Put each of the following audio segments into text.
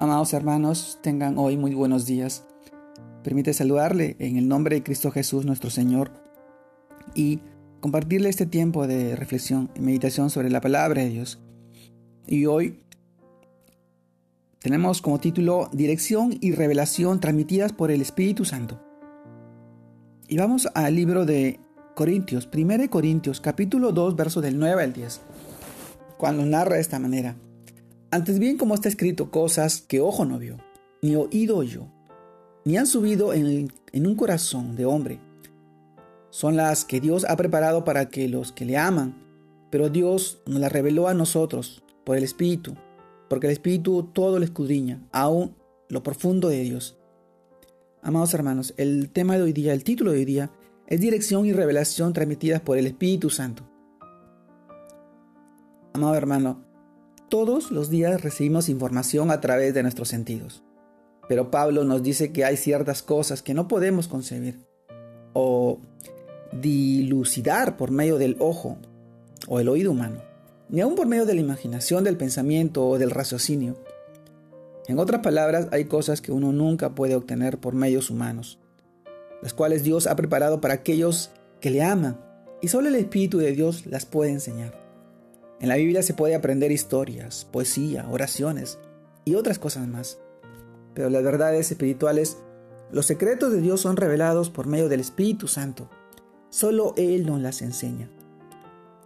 Amados hermanos, tengan hoy muy buenos días. Permite saludarle en el nombre de Cristo Jesús nuestro Señor y compartirle este tiempo de reflexión y meditación sobre la palabra de Dios. Y hoy tenemos como título Dirección y revelación transmitidas por el Espíritu Santo. Y vamos al libro de Corintios, 1 Corintios, capítulo 2, verso del 9 al 10, cuando narra de esta manera. Antes bien como está escrito cosas que ojo no vio, ni oído oyó, ni han subido en, un corazón de hombre. Son las que Dios ha preparado para que los que le aman, pero Dios nos las reveló a nosotros por el Espíritu, porque el Espíritu todo lo escudriña, aún lo profundo de Dios. Amados hermanos, el tema de hoy día, el título de hoy día, es dirección y revelación transmitidas por el Espíritu Santo. Amado hermano, todos los días recibimos información a través de nuestros sentidos. Pero Pablo nos dice que hay ciertas cosas que no podemos concebir o dilucidar por medio del ojo o el oído humano, ni aun por medio de la imaginación, del pensamiento o del raciocinio. En otras palabras, hay cosas que uno nunca puede obtener por medios humanos, las cuales Dios ha preparado para aquellos que le aman, y solo el Espíritu de Dios las puede enseñar. En la Biblia se puede aprender historias, poesía, oraciones y otras cosas más. Pero las verdades espirituales, los secretos de Dios son revelados por medio del Espíritu Santo. Solo Él nos las enseña.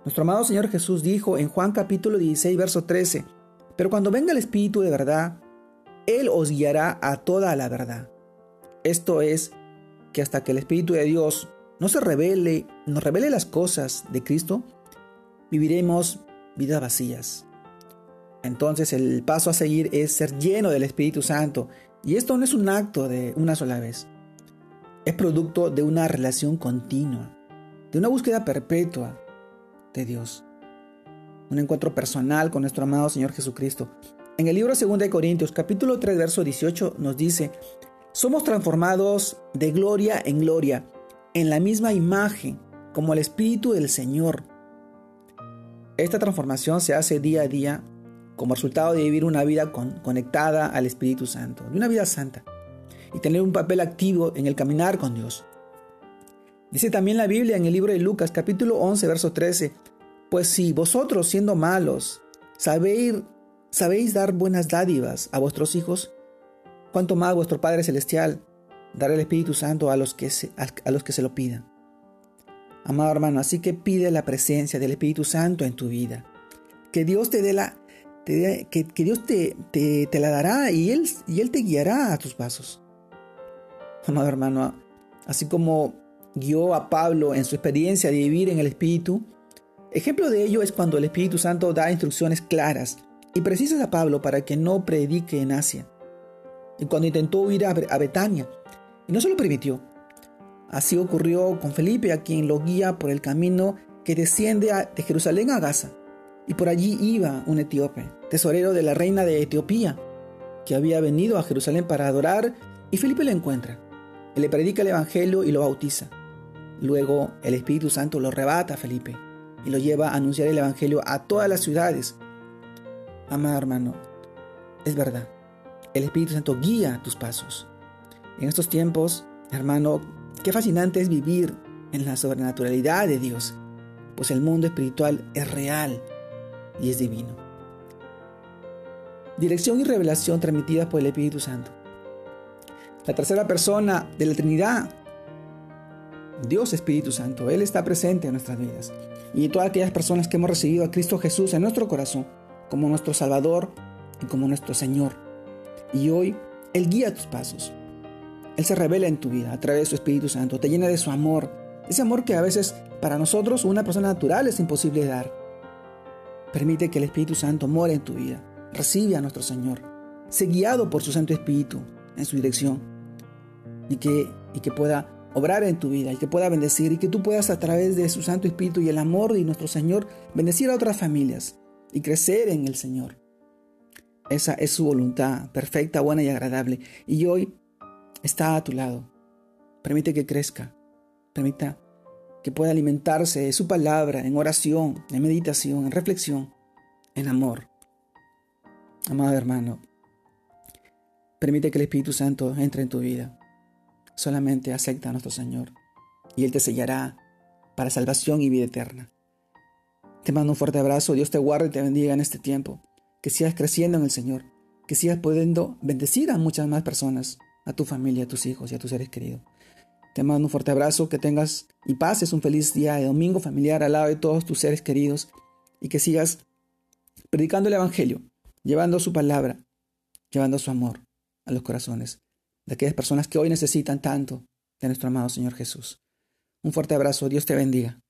Nuestro amado Señor Jesús dijo en Juan capítulo 16, verso 13, Pero cuando venga el Espíritu de verdad, Él os guiará a toda la verdad. Esto es, que hasta que el Espíritu de Dios no se revele, nos revele las cosas de Cristo, viviremos vidas vacías. Entonces el paso a seguir es ser lleno del Espíritu Santo. Y esto no es un acto de una sola vez. Es producto de una relación continua, de una búsqueda perpetua de Dios. Un encuentro personal con nuestro amado Señor Jesucristo. En el libro 2 de Corintios, capítulo 3, verso 18, nos dice, somos transformados de gloria en gloria, en la misma imagen, como el Espíritu del Señor esta transformación se hace día a día como resultado de vivir una vida conectada al Espíritu Santo, de una vida santa, y tener un papel activo en el caminar con Dios. Dice también la Biblia en el libro de Lucas capítulo 11, verso 13, pues si vosotros siendo malos sabéis, dar buenas dádivas a vuestros hijos, cuánto más vuestro Padre Celestial dará el Espíritu Santo a los que a los que se lo pidan. Amado hermano, así que pide la presencia del Espíritu Santo en tu vida. Que Dios te dé la, que, Dios te, te, la dará y él, y él te guiará a tus pasos. Amado hermano, así como guió a Pablo en su experiencia de vivir en el Espíritu, ejemplo de ello es cuando el Espíritu Santo da instrucciones claras y precisas a Pablo para que no predique en Asia. Y cuando intentó ir a Betania, y no se lo permitió, Así ocurrió con Felipe, a quien lo guía por el camino que desciende de Jerusalén a Gaza. Y por allí iba un etíope, tesorero de la reina de Etiopía, que había venido a Jerusalén para adorar, y Felipe lo encuentra. Le predica el Evangelio y lo bautiza. Luego el Espíritu Santo lo rebata a Felipe y lo lleva a anunciar el Evangelio a todas las ciudades. Amado hermano, es verdad, el Espíritu Santo guía tus pasos. En estos tiempos, hermano, Qué fascinante es vivir en la sobrenaturalidad de Dios, pues el mundo espiritual es real y es divino. Dirección y revelación transmitidas por el Espíritu Santo. La tercera persona de la Trinidad, Dios Espíritu Santo, Él está presente en nuestras vidas. Y todas aquellas personas que hemos recibido a Cristo Jesús en nuestro corazón como nuestro Salvador y como nuestro Señor. Y hoy Él guía tus pasos. Él se revela en tu vida a través de su Espíritu Santo, te llena de su amor, ese amor que a veces para nosotros, una persona natural, es imposible dar. Permite que el Espíritu Santo more en tu vida, recibe a nuestro Señor, sé guiado por su Santo Espíritu en su dirección y que, y que pueda obrar en tu vida y que pueda bendecir y que tú puedas a través de su Santo Espíritu y el amor de nuestro Señor bendecir a otras familias y crecer en el Señor. Esa es su voluntad perfecta, buena y agradable. Y hoy está a tu lado. Permite que crezca. Permita que pueda alimentarse de su palabra en oración, en meditación, en reflexión, en amor. Amado hermano, Permite que el Espíritu Santo entre en tu vida. Solamente acepta a nuestro Señor y Él te sellará para salvación y vida eterna. Te mando un fuerte abrazo, Dios te guarde y te bendiga en este tiempo, que sigas creciendo en el Señor, que sigas pudiendo bendecir a muchas más personas, a tu familia, a tus hijos y a tus seres queridos. Te mando un fuerte abrazo, que tengas y pases un feliz día de domingo familiar al lado de todos tus seres queridos y que sigas predicando el Evangelio, llevando su palabra, llevando su amor a los corazones de aquellas personas que hoy necesitan tanto de nuestro amado Señor Jesús. Un fuerte abrazo, Dios te bendiga.